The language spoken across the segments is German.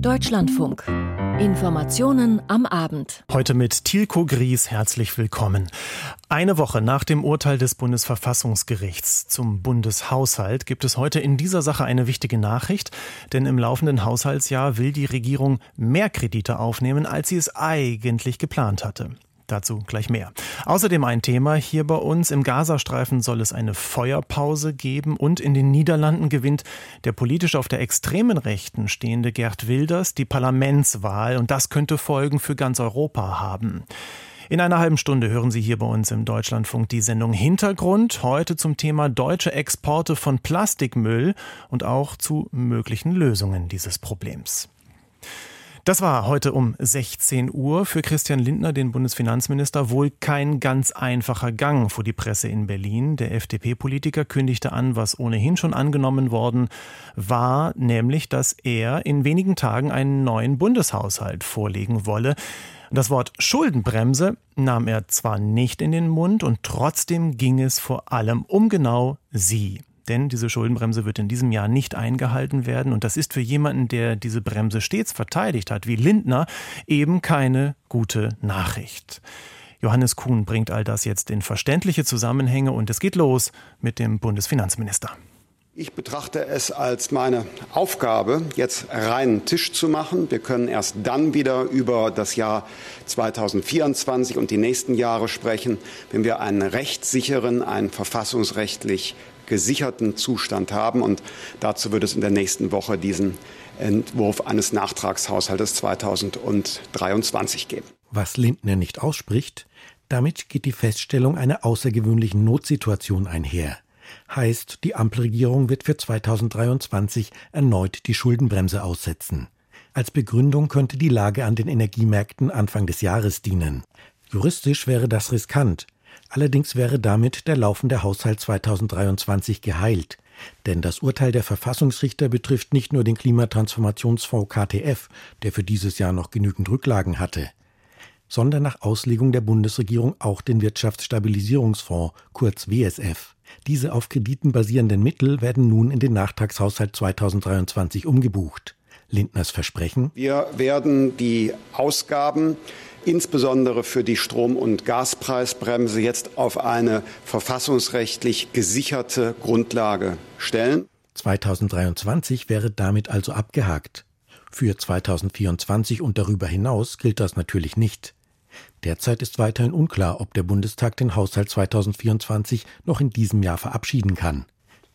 Deutschlandfunk. Informationen am Abend. Heute mit Tilko Gries herzlich willkommen. Eine Woche nach dem Urteil des Bundesverfassungsgerichts zum Bundeshaushalt gibt es heute in dieser Sache eine wichtige Nachricht, denn im laufenden Haushaltsjahr will die Regierung mehr Kredite aufnehmen, als sie es eigentlich geplant hatte. Dazu gleich mehr. Außerdem ein Thema hier bei uns. Im Gazastreifen soll es eine Feuerpause geben und in den Niederlanden gewinnt der politisch auf der extremen Rechten stehende Gerd Wilders die Parlamentswahl und das könnte Folgen für ganz Europa haben. In einer halben Stunde hören Sie hier bei uns im Deutschlandfunk die Sendung Hintergrund. Heute zum Thema deutsche Exporte von Plastikmüll und auch zu möglichen Lösungen dieses Problems. Das war heute um 16 Uhr für Christian Lindner, den Bundesfinanzminister, wohl kein ganz einfacher Gang vor die Presse in Berlin. Der FDP-Politiker kündigte an, was ohnehin schon angenommen worden war, nämlich, dass er in wenigen Tagen einen neuen Bundeshaushalt vorlegen wolle. Das Wort Schuldenbremse nahm er zwar nicht in den Mund und trotzdem ging es vor allem um genau sie denn diese Schuldenbremse wird in diesem Jahr nicht eingehalten werden. Und das ist für jemanden, der diese Bremse stets verteidigt hat, wie Lindner, eben keine gute Nachricht. Johannes Kuhn bringt all das jetzt in verständliche Zusammenhänge und es geht los mit dem Bundesfinanzminister. Ich betrachte es als meine Aufgabe, jetzt reinen Tisch zu machen. Wir können erst dann wieder über das Jahr 2024 und die nächsten Jahre sprechen, wenn wir einen rechtssicheren, einen verfassungsrechtlich gesicherten Zustand haben. Und dazu wird es in der nächsten Woche diesen Entwurf eines Nachtragshaushaltes 2023 geben. Was Lindner nicht ausspricht, damit geht die Feststellung einer außergewöhnlichen Notsituation einher. Heißt, die Ampelregierung wird für 2023 erneut die Schuldenbremse aussetzen. Als Begründung könnte die Lage an den Energiemärkten Anfang des Jahres dienen. Juristisch wäre das riskant, Allerdings wäre damit der laufende Haushalt 2023 geheilt. Denn das Urteil der Verfassungsrichter betrifft nicht nur den Klimatransformationsfonds KTF, der für dieses Jahr noch genügend Rücklagen hatte, sondern nach Auslegung der Bundesregierung auch den Wirtschaftsstabilisierungsfonds, kurz WSF. Diese auf Krediten basierenden Mittel werden nun in den Nachtragshaushalt 2023 umgebucht. Lindners Versprechen? Wir werden die Ausgaben insbesondere für die Strom- und Gaspreisbremse jetzt auf eine verfassungsrechtlich gesicherte Grundlage stellen. 2023 wäre damit also abgehakt. Für 2024 und darüber hinaus gilt das natürlich nicht. Derzeit ist weiterhin unklar, ob der Bundestag den Haushalt 2024 noch in diesem Jahr verabschieden kann.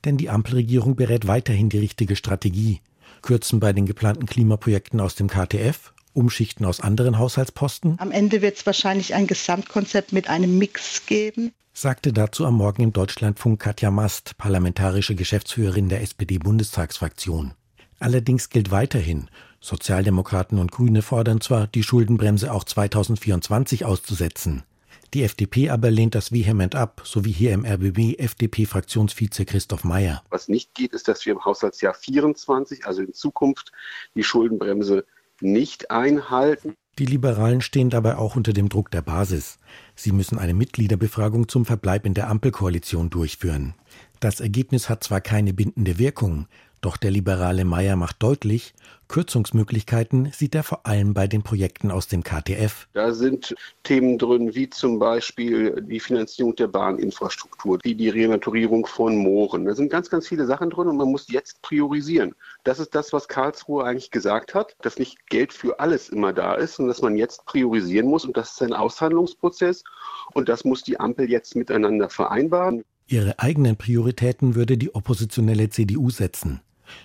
Denn die Ampelregierung berät weiterhin die richtige Strategie. Kürzen bei den geplanten Klimaprojekten aus dem KTF Umschichten aus anderen Haushaltsposten? Am Ende wird es wahrscheinlich ein Gesamtkonzept mit einem Mix geben. Sagte dazu am Morgen im Deutschlandfunk Katja Mast, parlamentarische Geschäftsführerin der SPD-Bundestagsfraktion. Allerdings gilt weiterhin, Sozialdemokraten und Grüne fordern zwar, die Schuldenbremse auch 2024 auszusetzen. Die FDP aber lehnt das vehement ab, so wie hier im RBB FDP-Fraktionsvize Christoph Mayer. Was nicht geht, ist, dass wir im Haushaltsjahr 24, also in Zukunft, die Schuldenbremse nicht einhalten. Die Liberalen stehen dabei auch unter dem Druck der Basis. Sie müssen eine Mitgliederbefragung zum Verbleib in der Ampelkoalition durchführen. Das Ergebnis hat zwar keine bindende Wirkung, doch der liberale Meyer macht deutlich, Kürzungsmöglichkeiten sieht er vor allem bei den Projekten aus dem KTF. Da sind Themen drin, wie zum Beispiel die Finanzierung der Bahninfrastruktur, wie die Renaturierung von Mooren. Da sind ganz, ganz viele Sachen drin und man muss jetzt priorisieren. Das ist das, was Karlsruhe eigentlich gesagt hat, dass nicht Geld für alles immer da ist und dass man jetzt priorisieren muss und das ist ein Aushandlungsprozess und das muss die Ampel jetzt miteinander vereinbaren. Ihre eigenen Prioritäten würde die oppositionelle CDU setzen.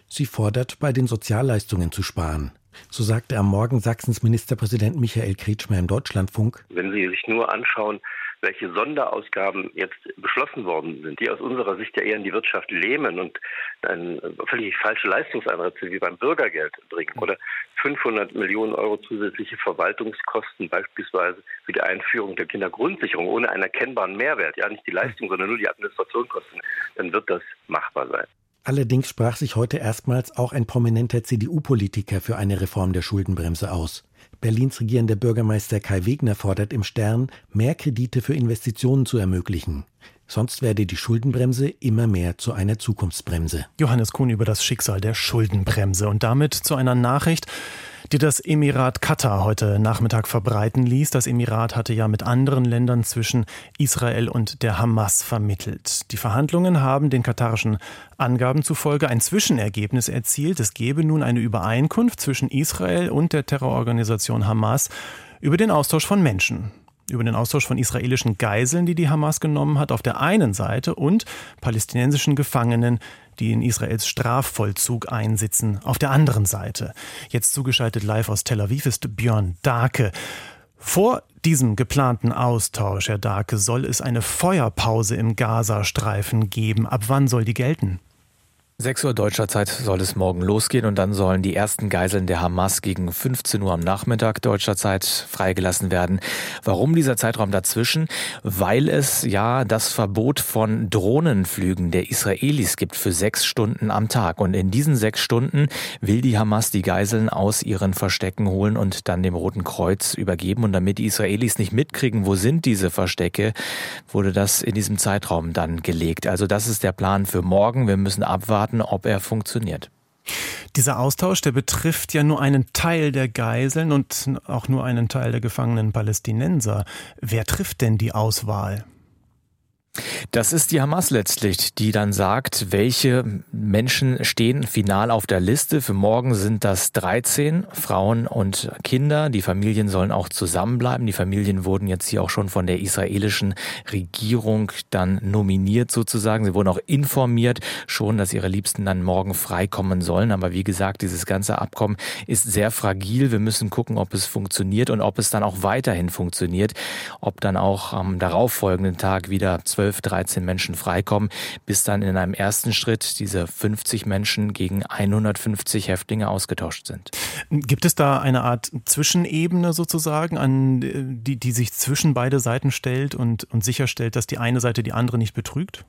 Sie fordert, bei den Sozialleistungen zu sparen. So sagte am Morgen Sachsens Ministerpräsident Michael Kretschmer im Deutschlandfunk. Wenn Sie sich nur anschauen, welche Sonderausgaben jetzt beschlossen worden sind, die aus unserer Sicht ja eher in die Wirtschaft lähmen und völlig falsche Leistungseinsätze wie beim Bürgergeld bringen oder 500 Millionen Euro zusätzliche Verwaltungskosten beispielsweise für die Einführung der Kindergrundsicherung ohne einen erkennbaren Mehrwert, ja nicht die Leistung, sondern nur die Administrationskosten, dann wird das machbar sein. Allerdings sprach sich heute erstmals auch ein prominenter CDU-Politiker für eine Reform der Schuldenbremse aus. Berlins regierender Bürgermeister Kai Wegner fordert im Stern, mehr Kredite für Investitionen zu ermöglichen. Sonst werde die Schuldenbremse immer mehr zu einer Zukunftsbremse. Johannes Kuhn über das Schicksal der Schuldenbremse und damit zu einer Nachricht, die das Emirat Katar heute Nachmittag verbreiten ließ. Das Emirat hatte ja mit anderen Ländern zwischen Israel und der Hamas vermittelt. Die Verhandlungen haben den katarischen Angaben zufolge ein Zwischenergebnis erzielt. Es gebe nun eine Übereinkunft zwischen Israel und der Terrororganisation Hamas über den Austausch von Menschen über den Austausch von israelischen Geiseln, die die Hamas genommen hat, auf der einen Seite und palästinensischen Gefangenen, die in Israels Strafvollzug einsitzen, auf der anderen Seite. Jetzt zugeschaltet live aus Tel Aviv ist Björn Dake. Vor diesem geplanten Austausch, Herr Dake, soll es eine Feuerpause im Gazastreifen geben. Ab wann soll die gelten? 6 Uhr deutscher Zeit soll es morgen losgehen und dann sollen die ersten Geiseln der Hamas gegen 15 Uhr am Nachmittag deutscher Zeit freigelassen werden. Warum dieser Zeitraum dazwischen? Weil es ja das Verbot von Drohnenflügen der Israelis gibt für sechs Stunden am Tag. Und in diesen sechs Stunden will die Hamas die Geiseln aus ihren Verstecken holen und dann dem Roten Kreuz übergeben. Und damit die Israelis nicht mitkriegen, wo sind diese Verstecke, wurde das in diesem Zeitraum dann gelegt. Also das ist der Plan für morgen. Wir müssen abwarten abwarten, ob er funktioniert. Dieser Austausch, der betrifft ja nur einen Teil der Geiseln und auch nur einen Teil der gefangenen Palästinenser. Wer trifft denn die Auswahl? Das ist die Hamas letztlich, die dann sagt, welche Menschen stehen final auf der Liste. Für morgen sind das 13 Frauen und Kinder. Die Familien sollen auch zusammenbleiben. Die Familien wurden jetzt hier auch schon von der israelischen Regierung dann nominiert sozusagen. Sie wurden auch informiert schon, dass ihre Liebsten dann morgen freikommen sollen. Aber wie gesagt, dieses ganze Abkommen ist sehr fragil. Wir müssen gucken, ob es funktioniert und ob es dann auch weiterhin funktioniert. Ob dann auch am darauffolgenden Tag wieder zwölf 12, 13 Menschen freikommen, bis dann in einem ersten Schritt diese 50 Menschen gegen 150 Häftlinge ausgetauscht sind. Gibt es da eine Art Zwischenebene sozusagen, an die, die sich zwischen beide Seiten stellt und, und sicherstellt, dass die eine Seite die andere nicht betrügt?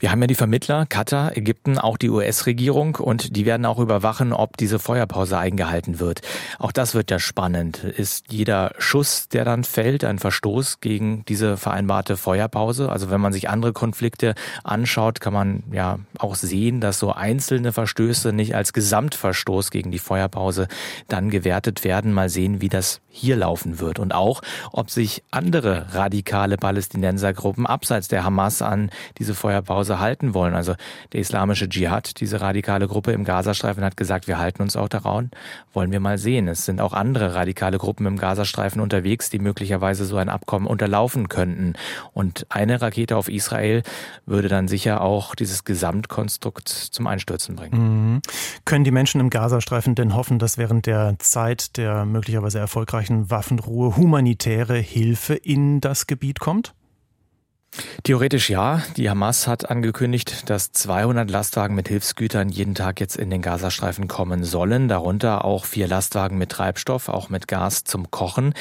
Wir haben ja die Vermittler, Katar, Ägypten, auch die US-Regierung und die werden auch überwachen, ob diese Feuerpause eingehalten wird. Auch das wird ja spannend. Ist jeder Schuss, der dann fällt, ein Verstoß gegen diese vereinbarte Feuerpause? Also wenn man sich andere Konflikte anschaut, kann man ja auch sehen, dass so einzelne Verstöße nicht als Gesamtverstoß gegen die Feuerpause dann gewertet werden. Mal sehen, wie das hier laufen wird und auch, ob sich andere radikale Palästinensergruppen abseits der Hamas an diese Feuerpause halten wollen. Also der islamische Dschihad, diese radikale Gruppe im Gazastreifen, hat gesagt, wir halten uns auch daran. Wollen wir mal sehen. Es sind auch andere radikale Gruppen im Gazastreifen unterwegs, die möglicherweise so ein Abkommen unterlaufen könnten. Und eine Rakete auf Israel würde dann sicher auch dieses Gesamtkonstrukt zum Einstürzen bringen. Mhm. Können die Menschen im Gazastreifen denn hoffen, dass während der Zeit der möglicherweise erfolgreichen Waffenruhe humanitäre Hilfe in das Gebiet kommt? Theoretisch ja. Die Hamas hat angekündigt, dass 200 Lastwagen mit Hilfsgütern jeden Tag jetzt in den Gazastreifen kommen sollen. Darunter auch vier Lastwagen mit Treibstoff, auch mit Gas zum Kochen.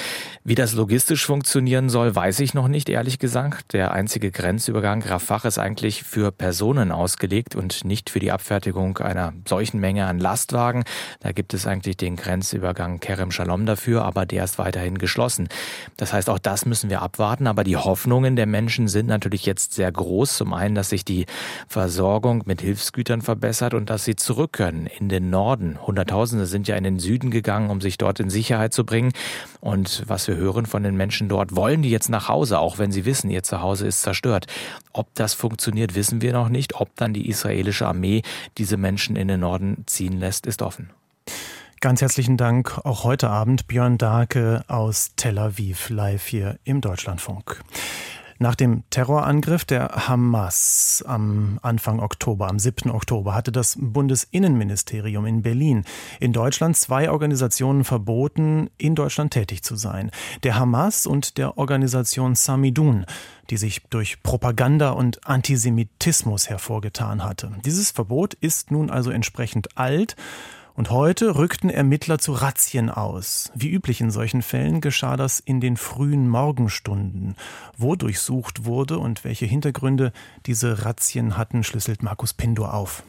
Wie das logistisch funktionieren soll, weiß ich noch nicht, ehrlich gesagt. Der einzige Grenzübergang Rafah ist eigentlich für Personen ausgelegt und nicht für die Abfertigung einer solchen Menge an Lastwagen. Da gibt es eigentlich den Grenzübergang Kerem Shalom dafür, aber der ist weiterhin geschlossen. Das heißt, auch das müssen wir abwarten. Aber die Hoffnungen der Menschen sind sind natürlich jetzt sehr groß. Zum einen, dass sich die Versorgung mit Hilfsgütern verbessert und dass sie zurück können in den Norden. Hunderttausende sind ja in den Süden gegangen, um sich dort in Sicherheit zu bringen. Und was wir hören von den Menschen dort, wollen die jetzt nach Hause, auch wenn sie wissen, ihr Zuhause ist zerstört. Ob das funktioniert, wissen wir noch nicht. Ob dann die israelische Armee diese Menschen in den Norden ziehen lässt, ist offen. Ganz herzlichen Dank auch heute Abend Björn Darke aus Tel Aviv live hier im Deutschlandfunk. Nach dem Terrorangriff der Hamas am Anfang Oktober, am 7. Oktober, hatte das Bundesinnenministerium in Berlin in Deutschland zwei Organisationen verboten, in Deutschland tätig zu sein. Der Hamas und der Organisation Samidun, die sich durch Propaganda und Antisemitismus hervorgetan hatte. Dieses Verbot ist nun also entsprechend alt und heute rückten Ermittler zu Razzien aus. Wie üblich in solchen Fällen geschah das in den frühen Morgenstunden. Wo durchsucht wurde und welche Hintergründe diese Razzien hatten, schlüsselt Markus Pindor auf.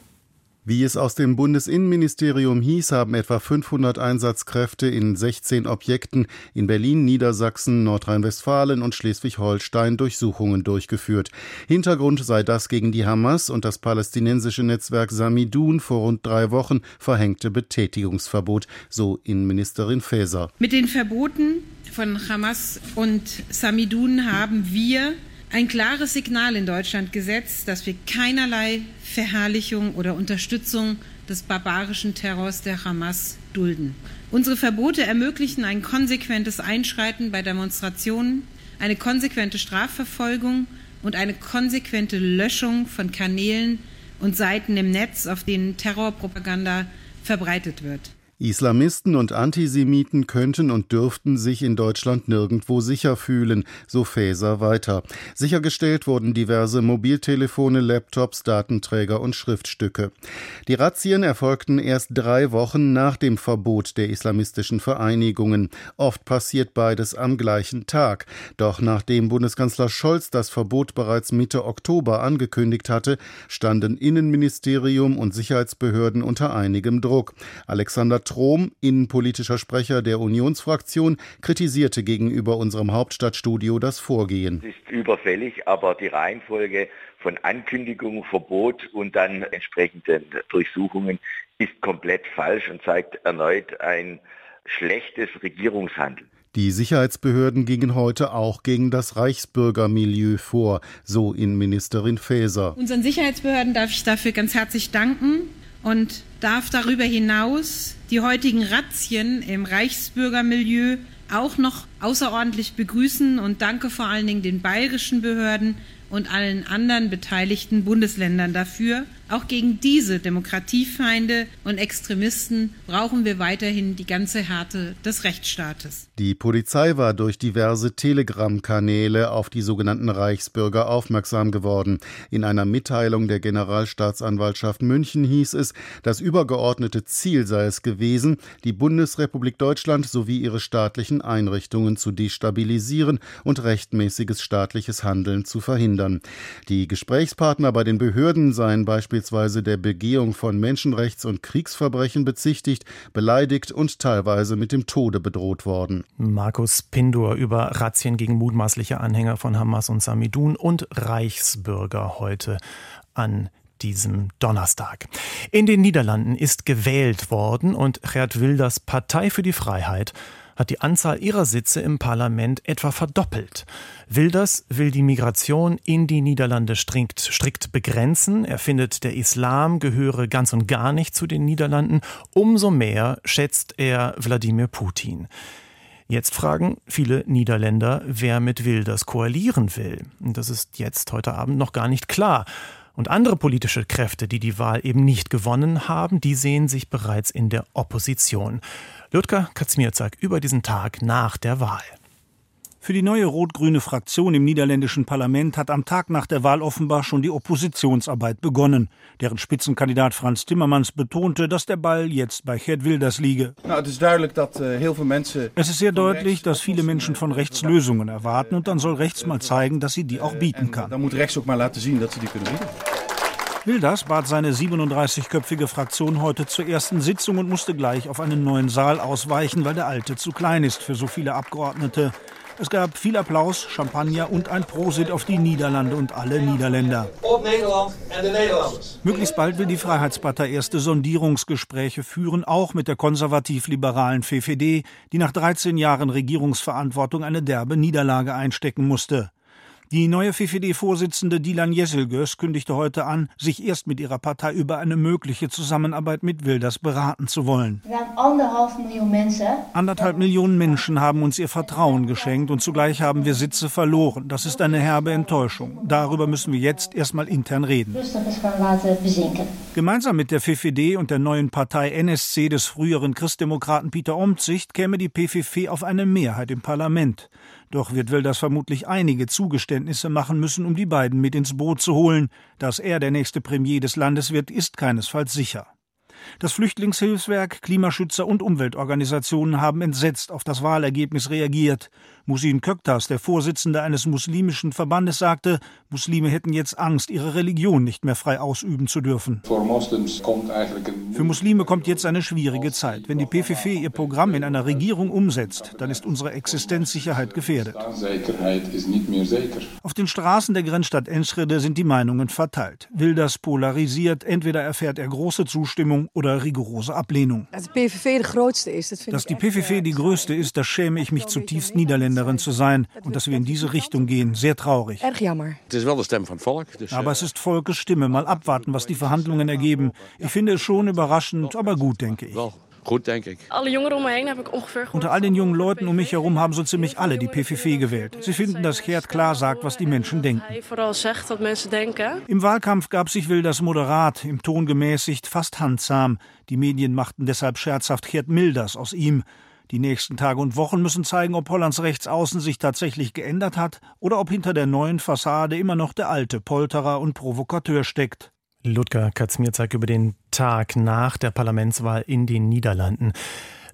Wie es aus dem Bundesinnenministerium hieß, haben etwa 500 Einsatzkräfte in 16 Objekten in Berlin, Niedersachsen, Nordrhein-Westfalen und Schleswig-Holstein Durchsuchungen durchgeführt. Hintergrund sei das gegen die Hamas und das palästinensische Netzwerk Samidun vor rund drei Wochen verhängte Betätigungsverbot, so Innenministerin Faeser. Mit den Verboten von Hamas und Samidun haben wir ein klares Signal in Deutschland gesetzt, dass wir keinerlei Verherrlichung oder Unterstützung des barbarischen Terrors der Hamas dulden. Unsere Verbote ermöglichen ein konsequentes Einschreiten bei Demonstrationen, eine konsequente Strafverfolgung und eine konsequente Löschung von Kanälen und Seiten im Netz, auf denen Terrorpropaganda verbreitet wird. Islamisten und Antisemiten könnten und dürften sich in Deutschland nirgendwo sicher fühlen, so Faeser weiter. Sichergestellt wurden diverse Mobiltelefone, Laptops, Datenträger und Schriftstücke. Die Razzien erfolgten erst drei Wochen nach dem Verbot der islamistischen Vereinigungen. Oft passiert beides am gleichen Tag. Doch nachdem Bundeskanzler Scholz das Verbot bereits Mitte Oktober angekündigt hatte, standen Innenministerium und Sicherheitsbehörden unter einigem Druck. Alexander Trom, innenpolitischer Sprecher der Unionsfraktion, kritisierte gegenüber unserem Hauptstadtstudio das Vorgehen. Es ist überfällig, aber die Reihenfolge von Ankündigung, Verbot und dann entsprechenden Durchsuchungen ist komplett falsch und zeigt erneut ein schlechtes Regierungshandeln. Die Sicherheitsbehörden gingen heute auch gegen das Reichsbürgermilieu vor, so Innenministerin Faeser. Unseren Sicherheitsbehörden darf ich dafür ganz herzlich danken und darf darüber hinaus die heutigen Razzien im Reichsbürgermilieu auch noch außerordentlich begrüßen und danke vor allen Dingen den bayerischen Behörden und allen anderen beteiligten Bundesländern dafür. Auch gegen diese Demokratiefeinde und Extremisten brauchen wir weiterhin die ganze Härte des Rechtsstaates. Die Polizei war durch diverse Telegram-Kanäle auf die sogenannten Reichsbürger aufmerksam geworden. In einer Mitteilung der Generalstaatsanwaltschaft München hieß es, das übergeordnete Ziel sei es gewesen, die Bundesrepublik Deutschland sowie ihre staatlichen Einrichtungen zu destabilisieren und rechtmäßiges staatliches Handeln zu verhindern. Die Gesprächspartner bei den Behörden seien beispielsweise der Begehung von Menschenrechts- und Kriegsverbrechen bezichtigt, beleidigt und teilweise mit dem Tode bedroht worden. Markus Pindur über Razzien gegen mutmaßliche Anhänger von Hamas und Samidun und Reichsbürger heute an diesem Donnerstag. In den Niederlanden ist gewählt worden und Gerd Wilders Partei für die Freiheit hat die Anzahl ihrer Sitze im Parlament etwa verdoppelt. Wilders will die Migration in die Niederlande strikt, strikt begrenzen. Er findet, der Islam gehöre ganz und gar nicht zu den Niederlanden. Umso mehr schätzt er Wladimir Putin. Jetzt fragen viele Niederländer, wer mit Wilders koalieren will. Das ist jetzt heute Abend noch gar nicht klar. Und andere politische Kräfte, die die Wahl eben nicht gewonnen haben, die sehen sich bereits in der Opposition. Ludger Kaczmierzak über diesen Tag nach der Wahl. Für die neue rot-grüne Fraktion im niederländischen Parlament hat am Tag nach der Wahl offenbar schon die Oppositionsarbeit begonnen. Deren Spitzenkandidat Franz Timmermans betonte, dass der Ball jetzt bei Gerd Wilders liege. es ist sehr deutlich, dass viele Menschen von rechts Lösungen erwarten und dann soll rechts mal zeigen, dass sie die auch bieten kann. Dann muss rechts auch mal laten zien, dass sie die können bieten. Wilders bat seine 37-köpfige Fraktion heute zur ersten Sitzung und musste gleich auf einen neuen Saal ausweichen, weil der alte zu klein ist für so viele Abgeordnete. Es gab viel Applaus, Champagner und ein Prosit auf die Niederlande und alle Niederländer. Möglichst bald will die Freiheitspartei erste Sondierungsgespräche führen, auch mit der konservativ-liberalen VVD, die nach 13 Jahren Regierungsverantwortung eine derbe Niederlage einstecken musste. Die neue VVD-Vorsitzende Dilan Jesselgös kündigte heute an, sich erst mit ihrer Partei über eine mögliche Zusammenarbeit mit Wilders beraten zu wollen. Anderthalb Millionen Menschen haben uns ihr Vertrauen geschenkt und zugleich haben wir Sitze verloren. Das ist eine herbe Enttäuschung. Darüber müssen wir jetzt erstmal intern reden. Gemeinsam mit der VVD und der neuen Partei NSC des früheren Christdemokraten Peter Omtzigt käme die PVV auf eine Mehrheit im Parlament. Doch wird Wilders vermutlich einige Zugeständnisse machen müssen, um die beiden mit ins Boot zu holen. Dass er der nächste Premier des Landes wird, ist keinesfalls sicher. Das Flüchtlingshilfswerk, Klimaschützer und Umweltorganisationen haben entsetzt auf das Wahlergebnis reagiert. Musin Köktas, der Vorsitzende eines muslimischen Verbandes, sagte, Muslime hätten jetzt Angst, ihre Religion nicht mehr frei ausüben zu dürfen. Für Muslime kommt jetzt eine schwierige Zeit. Wenn die PVV ihr Programm in einer Regierung umsetzt, dann ist unsere Existenzsicherheit gefährdet. Auf den Straßen der Grenzstadt Enschede sind die Meinungen verteilt. Wilders polarisiert, entweder erfährt er große Zustimmung oder rigorose Ablehnung. Dass die PVV die größte ist, da schäme ich mich zutiefst Niederländerin zu sein und dass wir in diese Richtung gehen, sehr traurig. Aber es ist Volkes Stimme. Mal abwarten, was die Verhandlungen ergeben. Ich finde es schon überraschend, aber gut, denke ich. Gut, denke ich. Alle Jüngeren um mich habe ich ungefähr Unter all den jungen Leuten um mich herum haben so ziemlich alle die PVV gewählt. Sie finden, dass Gerd klar sagt, was die Menschen denken. sagt, was Menschen denken. Im Wahlkampf gab sich Wilders moderat, im Ton gemäßigt, fast handsam. Die Medien machten deshalb scherzhaft Gerd Milders aus ihm. Die nächsten Tage und Wochen müssen zeigen, ob Hollands Rechtsaußen sich tatsächlich geändert hat oder ob hinter der neuen Fassade immer noch der alte Polterer und Provokateur steckt. Ludger Katzmierzak über den Tag nach der Parlamentswahl in den Niederlanden.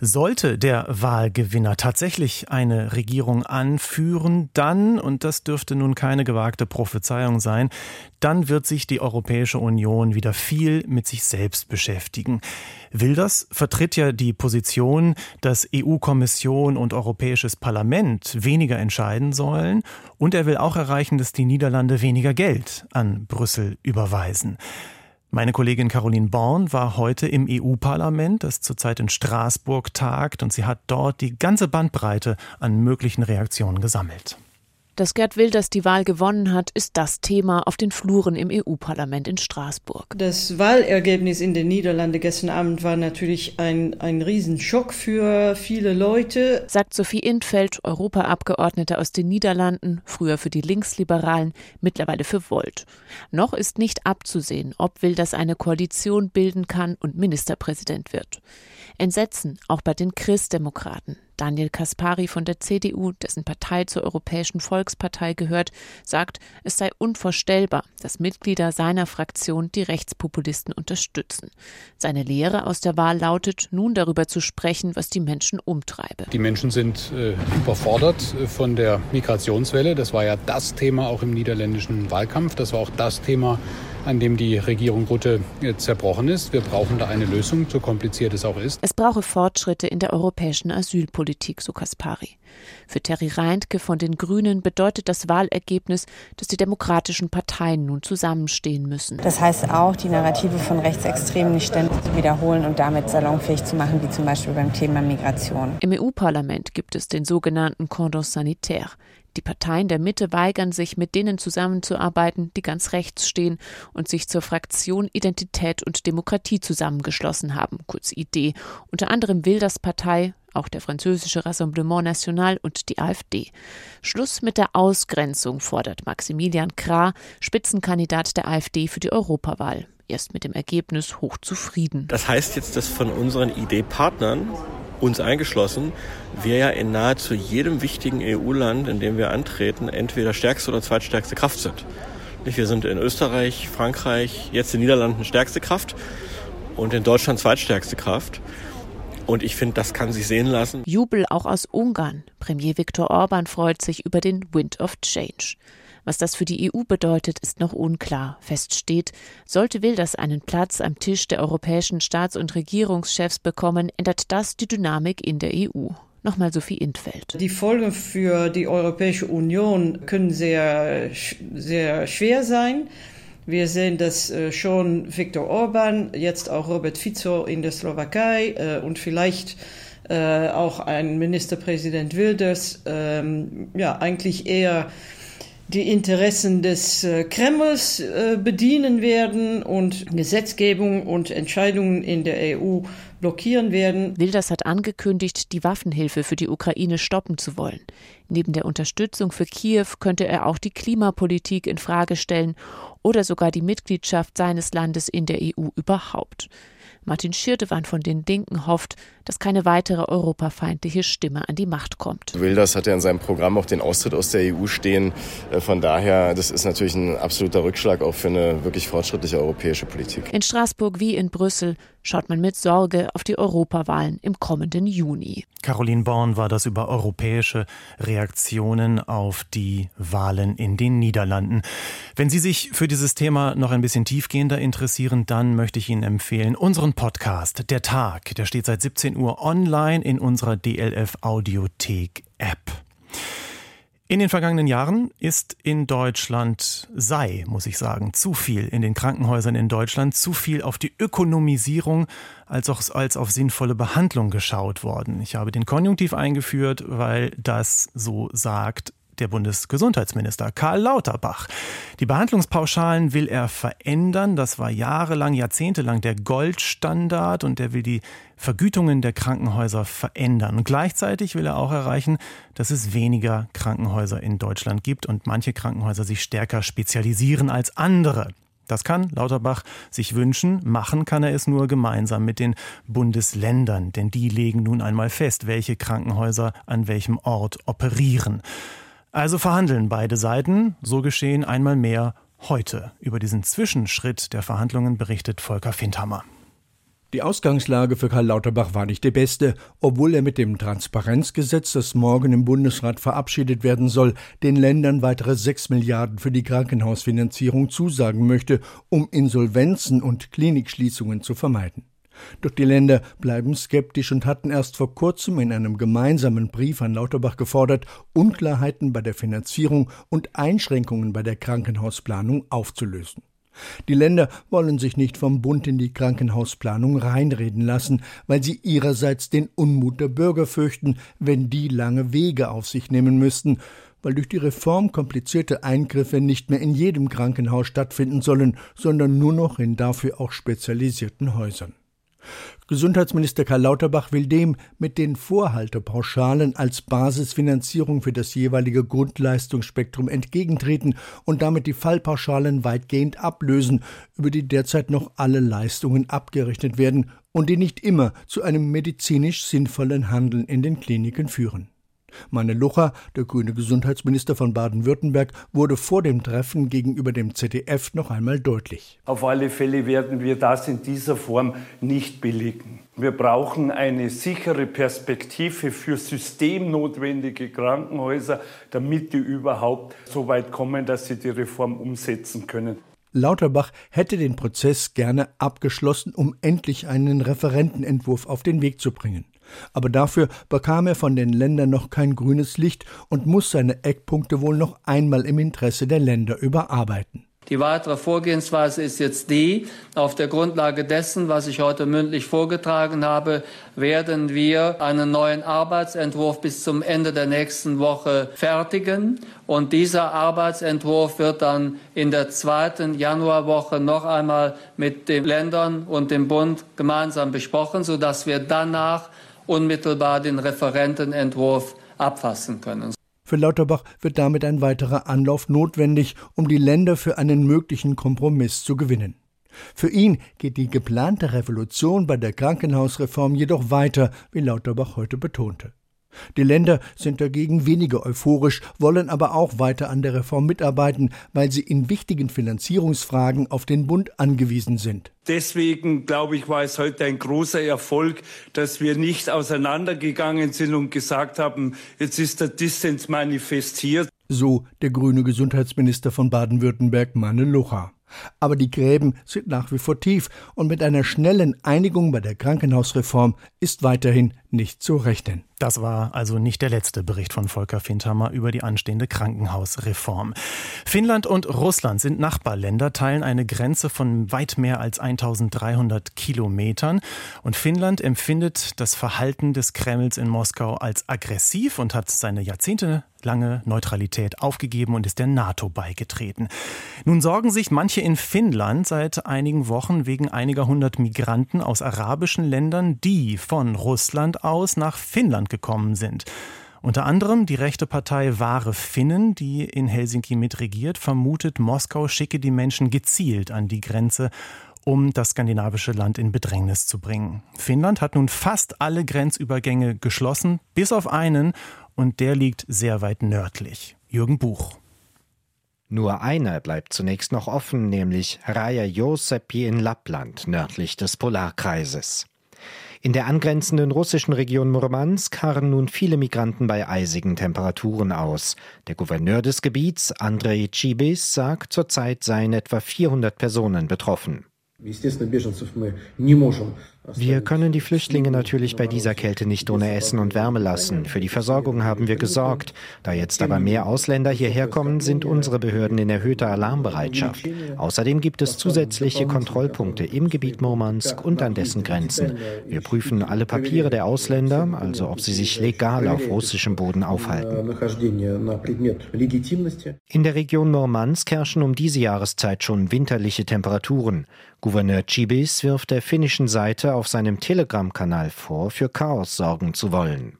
Sollte der Wahlgewinner tatsächlich eine Regierung anführen, dann, und das dürfte nun keine gewagte Prophezeiung sein, dann wird sich die Europäische Union wieder viel mit sich selbst beschäftigen. Wilders vertritt ja die Position, dass EU-Kommission und Europäisches Parlament weniger entscheiden sollen und er will auch erreichen, dass die Niederlande weniger Geld an Brüssel überweisen. Meine Kollegin Caroline Born war heute im EU-Parlament, das zurzeit in Straßburg tagt, und sie hat dort die ganze Bandbreite an möglichen Reaktionen gesammelt. Dass Gerd Wilders die Wahl gewonnen hat, ist das Thema auf den Fluren im EU-Parlament in Straßburg. Das Wahlergebnis in den Niederlanden gestern Abend war natürlich ein, ein Riesenschock für viele Leute, sagt Sophie Intfeld, Europaabgeordnete aus den Niederlanden, früher für die Linksliberalen, mittlerweile für Volt. Noch ist nicht abzusehen, ob Wilders eine Koalition bilden kann und Ministerpräsident wird. Entsetzen auch bei den Christdemokraten. Daniel Kaspari von der CDU, dessen Partei zur Europäischen Volkspartei gehört, sagt, es sei unvorstellbar, dass Mitglieder seiner Fraktion die Rechtspopulisten unterstützen. Seine Lehre aus der Wahl lautet, nun darüber zu sprechen, was die Menschen umtreibe. Die Menschen sind äh, überfordert äh, von der Migrationswelle. Das war ja das Thema auch im niederländischen Wahlkampf. Das war auch das Thema an dem die Regierung Rutte zerbrochen ist. Wir brauchen da eine Lösung, so kompliziert es auch ist. Es brauche Fortschritte in der europäischen Asylpolitik, so Kaspari. Für Terry Reintke von den Grünen bedeutet das Wahlergebnis, dass die demokratischen Parteien nun zusammenstehen müssen. Das heißt auch, die Narrative von Rechtsextremen nicht ständig zu wiederholen und damit salonfähig zu machen, wie zum Beispiel beim Thema Migration. Im EU-Parlament gibt es den sogenannten Cordon Sanitaire. Die Parteien der Mitte weigern sich, mit denen zusammenzuarbeiten, die ganz rechts stehen und sich zur Fraktion Identität und Demokratie zusammengeschlossen haben, kurz ID. Unter anderem Wilders Partei, auch der französische Rassemblement National und die AfD. Schluss mit der Ausgrenzung fordert Maximilian Krah, Spitzenkandidat der AfD für die Europawahl. Er ist mit dem Ergebnis hochzufrieden. Das heißt jetzt, dass von unseren ID-Partnern uns eingeschlossen, wir ja in nahezu jedem wichtigen EU-Land, in dem wir antreten, entweder stärkste oder zweitstärkste Kraft sind. Wir sind in Österreich, Frankreich, jetzt in den Niederlanden stärkste Kraft und in Deutschland zweitstärkste Kraft. Und ich finde, das kann sich sehen lassen. Jubel auch aus Ungarn. Premier Viktor Orban freut sich über den Wind of Change. Was das für die EU bedeutet, ist noch unklar. Fest steht, sollte Wilders einen Platz am Tisch der europäischen Staats- und Regierungschefs bekommen, ändert das die Dynamik in der EU. Nochmal Sophie Intfeld. Die Folgen für die Europäische Union können sehr, sehr schwer sein. Wir sehen das äh, schon Viktor Orban, jetzt auch Robert Fico in der Slowakei äh, und vielleicht äh, auch ein Ministerpräsident Wilders, ähm, ja, eigentlich eher die Interessen des äh, Kremls äh, bedienen werden und Gesetzgebung und Entscheidungen in der EU blockieren werden. Wilders hat angekündigt, die Waffenhilfe für die Ukraine stoppen zu wollen. Neben der Unterstützung für Kiew könnte er auch die Klimapolitik in Frage stellen oder sogar die Mitgliedschaft seines Landes in der EU überhaupt. Martin Schirdewan von den Linken hofft, dass keine weitere europafeindliche Stimme an die Macht kommt. Wilders hat ja in seinem Programm auch den Austritt aus der EU stehen. Äh, von daher, das ist natürlich ein absoluter Rückschlag auch für eine wirklich fortschrittliche europäische Politik. In Straßburg wie in Brüssel schaut man mit Sorge auf die Europawahlen im kommenden Juni. Caroline Born war das über europäische Reaktionen auf die Wahlen in den Niederlanden. Wenn Sie sich für dieses Thema noch ein bisschen tiefgehender interessieren, dann möchte ich Ihnen empfehlen unseren Podcast Der Tag. Der steht seit 17 Uhr online in unserer DLF Audiothek App. In den vergangenen Jahren ist in Deutschland, sei, muss ich sagen, zu viel in den Krankenhäusern in Deutschland, zu viel auf die Ökonomisierung als auch als auf sinnvolle Behandlung geschaut worden. Ich habe den Konjunktiv eingeführt, weil das so sagt der Bundesgesundheitsminister Karl Lauterbach. Die Behandlungspauschalen will er verändern. Das war jahrelang, jahrzehntelang der Goldstandard und er will die Vergütungen der Krankenhäuser verändern. Und gleichzeitig will er auch erreichen, dass es weniger Krankenhäuser in Deutschland gibt und manche Krankenhäuser sich stärker spezialisieren als andere. Das kann Lauterbach sich wünschen, machen kann er es nur gemeinsam mit den Bundesländern, denn die legen nun einmal fest, welche Krankenhäuser an welchem Ort operieren. Also verhandeln beide Seiten, so geschehen einmal mehr heute. Über diesen Zwischenschritt der Verhandlungen berichtet Volker Findhammer. Die Ausgangslage für Karl Lauterbach war nicht die beste, obwohl er mit dem Transparenzgesetz, das morgen im Bundesrat verabschiedet werden soll, den Ländern weitere 6 Milliarden für die Krankenhausfinanzierung zusagen möchte, um Insolvenzen und Klinikschließungen zu vermeiden. Doch die Länder bleiben skeptisch und hatten erst vor kurzem in einem gemeinsamen Brief an Lauterbach gefordert, Unklarheiten bei der Finanzierung und Einschränkungen bei der Krankenhausplanung aufzulösen. Die Länder wollen sich nicht vom Bund in die Krankenhausplanung reinreden lassen, weil sie ihrerseits den Unmut der Bürger fürchten, wenn die lange Wege auf sich nehmen müssten, weil durch die Reform komplizierte Eingriffe nicht mehr in jedem Krankenhaus stattfinden sollen, sondern nur noch in dafür auch spezialisierten Häusern. Gesundheitsminister Karl Lauterbach will dem mit den Vorhaltepauschalen als Basisfinanzierung für das jeweilige Grundleistungsspektrum entgegentreten und damit die Fallpauschalen weitgehend ablösen, über die derzeit noch alle Leistungen abgerechnet werden und die nicht immer zu einem medizinisch sinnvollen Handeln in den Kliniken führen. Meine Lucha, der grüne Gesundheitsminister von Baden-Württemberg, wurde vor dem Treffen gegenüber dem ZDF noch einmal deutlich. Auf alle Fälle werden wir das in dieser Form nicht billigen. Wir brauchen eine sichere Perspektive für systemnotwendige Krankenhäuser, damit die überhaupt so weit kommen, dass sie die Reform umsetzen können. Lauterbach hätte den Prozess gerne abgeschlossen, um endlich einen Referentenentwurf auf den Weg zu bringen. Aber dafür bekam er von den Ländern noch kein grünes Licht und muss seine Eckpunkte wohl noch einmal im Interesse der Länder überarbeiten. Die weitere Vorgehensweise ist jetzt die, auf der Grundlage dessen, was ich heute mündlich vorgetragen habe, werden wir einen neuen Arbeitsentwurf bis zum Ende der nächsten Woche fertigen. Und dieser Arbeitsentwurf wird dann in der zweiten Januarwoche noch einmal mit den Ländern und dem Bund gemeinsam besprochen, sodass wir danach unmittelbar den Referentenentwurf abfassen können. Für Lauterbach wird damit ein weiterer Anlauf notwendig, um die Länder für einen möglichen Kompromiss zu gewinnen. Für ihn geht die geplante Revolution bei der Krankenhausreform jedoch weiter, wie Lauterbach heute betonte. Die Länder sind dagegen weniger euphorisch, wollen aber auch weiter an der Reform mitarbeiten, weil sie in wichtigen Finanzierungsfragen auf den Bund angewiesen sind. Deswegen, glaube ich, war es heute ein großer Erfolg, dass wir nicht auseinandergegangen sind und gesagt haben, jetzt ist der Dissens manifestiert. So der grüne Gesundheitsminister von Baden-Württemberg, Manne Lucha. Aber die Gräben sind nach wie vor tief und mit einer schnellen Einigung bei der Krankenhausreform ist weiterhin nicht zu rechnen. Das war also nicht der letzte Bericht von Volker Findhammer über die anstehende Krankenhausreform. Finnland und Russland sind Nachbarländer, teilen eine Grenze von weit mehr als 1300 Kilometern. Und Finnland empfindet das Verhalten des Kremls in Moskau als aggressiv und hat seine jahrzehntelange Neutralität aufgegeben und ist der NATO beigetreten. Nun sorgen sich manche in Finnland seit einigen Wochen wegen einiger hundert Migranten aus arabischen Ländern, die von Russland aus nach Finnland gekommen sind. Unter anderem die rechte Partei Wahre Finnen, die in Helsinki mitregiert, vermutet, Moskau schicke die Menschen gezielt an die Grenze, um das skandinavische Land in Bedrängnis zu bringen. Finnland hat nun fast alle Grenzübergänge geschlossen, bis auf einen, und der liegt sehr weit nördlich. Jürgen Buch. Nur einer bleibt zunächst noch offen, nämlich Raja Josepi in Lappland, nördlich des Polarkreises. In der angrenzenden russischen Region Murmansk harren nun viele Migranten bei eisigen Temperaturen aus. Der Gouverneur des Gebiets, Andrei Chibis, sagt, zurzeit seien etwa 400 Personen betroffen. Wir können die Flüchtlinge natürlich bei dieser Kälte nicht ohne Essen und Wärme lassen. Für die Versorgung haben wir gesorgt. Da jetzt aber mehr Ausländer hierher kommen, sind unsere Behörden in erhöhter Alarmbereitschaft. Außerdem gibt es zusätzliche Kontrollpunkte im Gebiet Murmansk und an dessen Grenzen. Wir prüfen alle Papiere der Ausländer, also ob sie sich legal auf russischem Boden aufhalten. In der Region Murmansk herrschen um diese Jahreszeit schon winterliche Temperaturen. Gouverneur Chibis wirft der finnischen Seite auf seinem Telegram-Kanal vor, für Chaos sorgen zu wollen.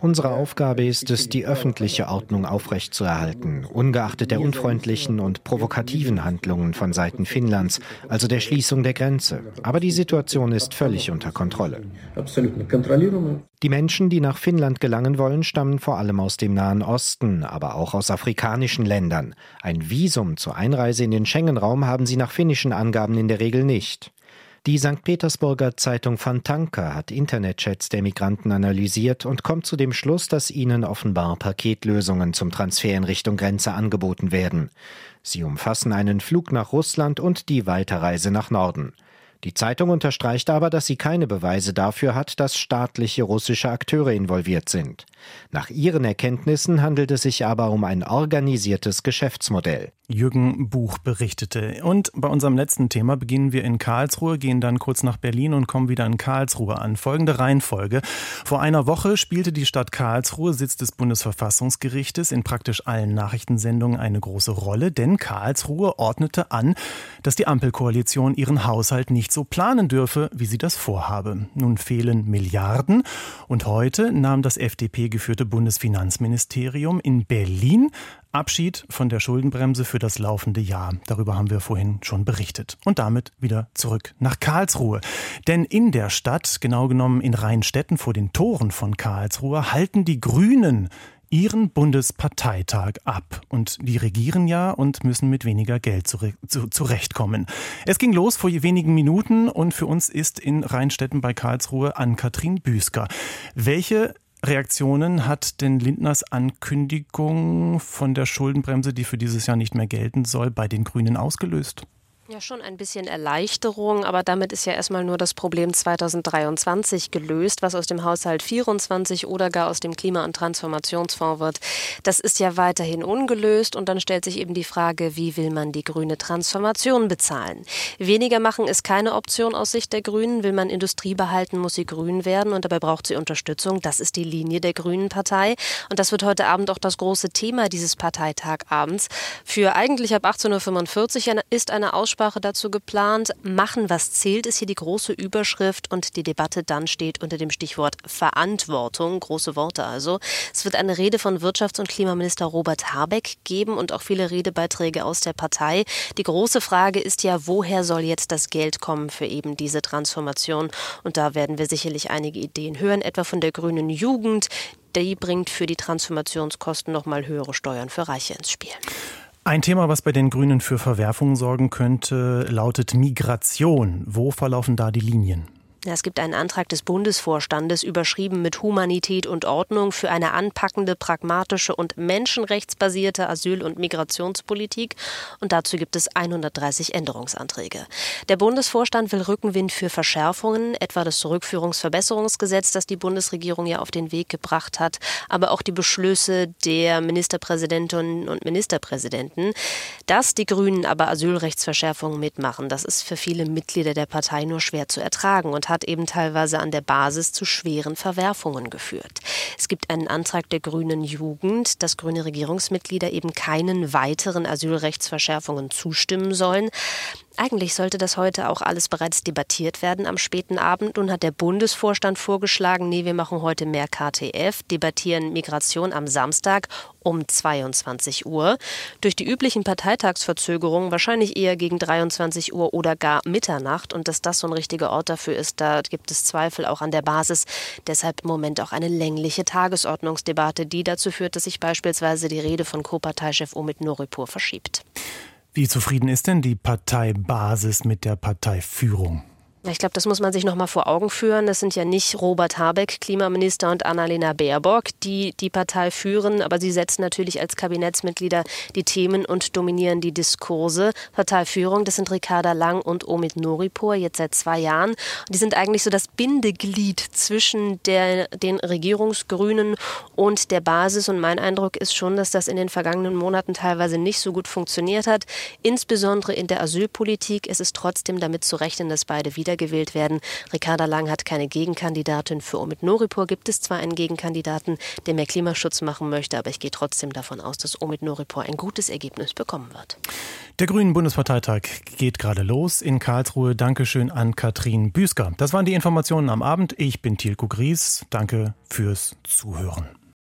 Unsere Aufgabe ist es, die öffentliche Ordnung aufrechtzuerhalten, ungeachtet der unfreundlichen und provokativen Handlungen von Seiten Finnlands, also der Schließung der Grenze. Aber die Situation ist völlig unter Kontrolle. Die Menschen, die nach Finnland gelangen wollen, stammen vor allem aus dem Nahen Osten, aber auch aus afrikanischen Ländern. Ein Visum zur Einreise in den Schengen-Raum haben sie nach finnischen Angaben in der Regel nicht. Die St. Petersburger Zeitung Fantanka hat Internetchats der Migranten analysiert und kommt zu dem Schluss, dass ihnen offenbar Paketlösungen zum Transfer in Richtung Grenze angeboten werden. Sie umfassen einen Flug nach Russland und die Weiterreise nach Norden. Die Zeitung unterstreicht aber, dass sie keine Beweise dafür hat, dass staatliche russische Akteure involviert sind. Nach ihren Erkenntnissen handelt es sich aber um ein organisiertes Geschäftsmodell. Jürgen Buch berichtete. Und bei unserem letzten Thema beginnen wir in Karlsruhe, gehen dann kurz nach Berlin und kommen wieder in Karlsruhe an. Folgende Reihenfolge. Vor einer Woche spielte die Stadt Karlsruhe, Sitz des Bundesverfassungsgerichtes, in praktisch allen Nachrichtensendungen eine große Rolle, denn Karlsruhe ordnete an, dass die Ampelkoalition ihren Haushalt nicht so planen dürfe, wie sie das vorhabe. Nun fehlen Milliarden und heute nahm das FDP geführte Bundesfinanzministerium in Berlin Abschied von der Schuldenbremse für das laufende Jahr. Darüber haben wir vorhin schon berichtet. Und damit wieder zurück nach Karlsruhe. Denn in der Stadt, genau genommen in Rheinstetten vor den Toren von Karlsruhe, halten die Grünen ihren Bundesparteitag ab. Und die regieren ja und müssen mit weniger Geld zurechtkommen. Es ging los vor wenigen Minuten und für uns ist in Rheinstetten bei Karlsruhe Ann-Kathrin Büsker. Welche Reaktionen hat denn Lindners Ankündigung von der Schuldenbremse, die für dieses Jahr nicht mehr gelten soll, bei den Grünen ausgelöst? Ja, schon ein bisschen Erleichterung, aber damit ist ja erstmal nur das Problem 2023 gelöst, was aus dem Haushalt 24 oder gar aus dem Klima- und Transformationsfonds wird. Das ist ja weiterhin ungelöst und dann stellt sich eben die Frage, wie will man die grüne Transformation bezahlen? Weniger machen ist keine Option aus Sicht der Grünen. Will man Industrie behalten, muss sie grün werden und dabei braucht sie Unterstützung. Das ist die Linie der Grünen Partei und das wird heute Abend auch das große Thema dieses Parteitagabends. Für eigentlich ab 18.45 Uhr ist eine Aussprache Aussprache dazu geplant. Machen, was zählt, ist hier die große Überschrift und die Debatte dann steht unter dem Stichwort Verantwortung. Große Worte also. Es wird eine Rede von Wirtschafts- und Klimaminister Robert Habeck geben und auch viele Redebeiträge aus der Partei. Die große Frage ist ja, woher soll jetzt das Geld kommen für eben diese Transformation? Und da werden wir sicherlich einige Ideen hören, etwa von der grünen Jugend. Die bringt für die Transformationskosten nochmal höhere Steuern für Reiche ins Spiel. Ein Thema, was bei den Grünen für Verwerfungen sorgen könnte, lautet Migration. Wo verlaufen da die Linien? Es gibt einen Antrag des Bundesvorstandes, überschrieben mit Humanität und Ordnung für eine anpackende, pragmatische und menschenrechtsbasierte Asyl- und Migrationspolitik. Und dazu gibt es 130 Änderungsanträge. Der Bundesvorstand will Rückenwind für Verschärfungen, etwa das Zurückführungsverbesserungsgesetz, das die Bundesregierung ja auf den Weg gebracht hat, aber auch die Beschlüsse der Ministerpräsidentinnen und Ministerpräsidenten. Dass die Grünen aber Asylrechtsverschärfungen mitmachen, das ist für viele Mitglieder der Partei nur schwer zu ertragen und hat eben teilweise an der Basis zu schweren Verwerfungen geführt. Es gibt einen Antrag der grünen Jugend, dass grüne Regierungsmitglieder eben keinen weiteren Asylrechtsverschärfungen zustimmen sollen. Eigentlich sollte das heute auch alles bereits debattiert werden am späten Abend. Nun hat der Bundesvorstand vorgeschlagen, nee, wir machen heute mehr KTF, debattieren Migration am Samstag um 22 Uhr. Durch die üblichen Parteitagsverzögerungen wahrscheinlich eher gegen 23 Uhr oder gar Mitternacht. Und dass das so ein richtiger Ort dafür ist, da gibt es Zweifel auch an der Basis. Deshalb im Moment auch eine längliche Tagesordnungsdebatte, die dazu führt, dass sich beispielsweise die Rede von Co-Parteichef Omid Noripur verschiebt. Wie zufrieden ist denn die Parteibasis mit der Parteiführung? Ich glaube, das muss man sich noch mal vor Augen führen. Das sind ja nicht Robert Habeck, Klimaminister, und Annalena Baerbock, die die Partei führen, aber sie setzen natürlich als Kabinettsmitglieder die Themen und dominieren die Diskurse. Parteiführung, das sind Ricarda Lang und Omid Noripur, jetzt seit zwei Jahren. die sind eigentlich so das Bindeglied zwischen der, den Regierungsgrünen und der Basis. Und mein Eindruck ist schon, dass das in den vergangenen Monaten teilweise nicht so gut funktioniert hat. Insbesondere in der Asylpolitik ist es trotzdem damit zu rechnen, dass beide wieder wiedergewählt werden. Ricarda Lang hat keine Gegenkandidatin. Für Omid Noripur gibt es zwar einen Gegenkandidaten, der mehr Klimaschutz machen möchte, aber ich gehe trotzdem davon aus, dass Omid Noripur ein gutes Ergebnis bekommen wird. Der Grünen Bundesparteitag geht gerade los in Karlsruhe. Dankeschön an Katrin Büsker. Das waren die Informationen am Abend. Ich bin Thielko Gries. Danke fürs Zuhören.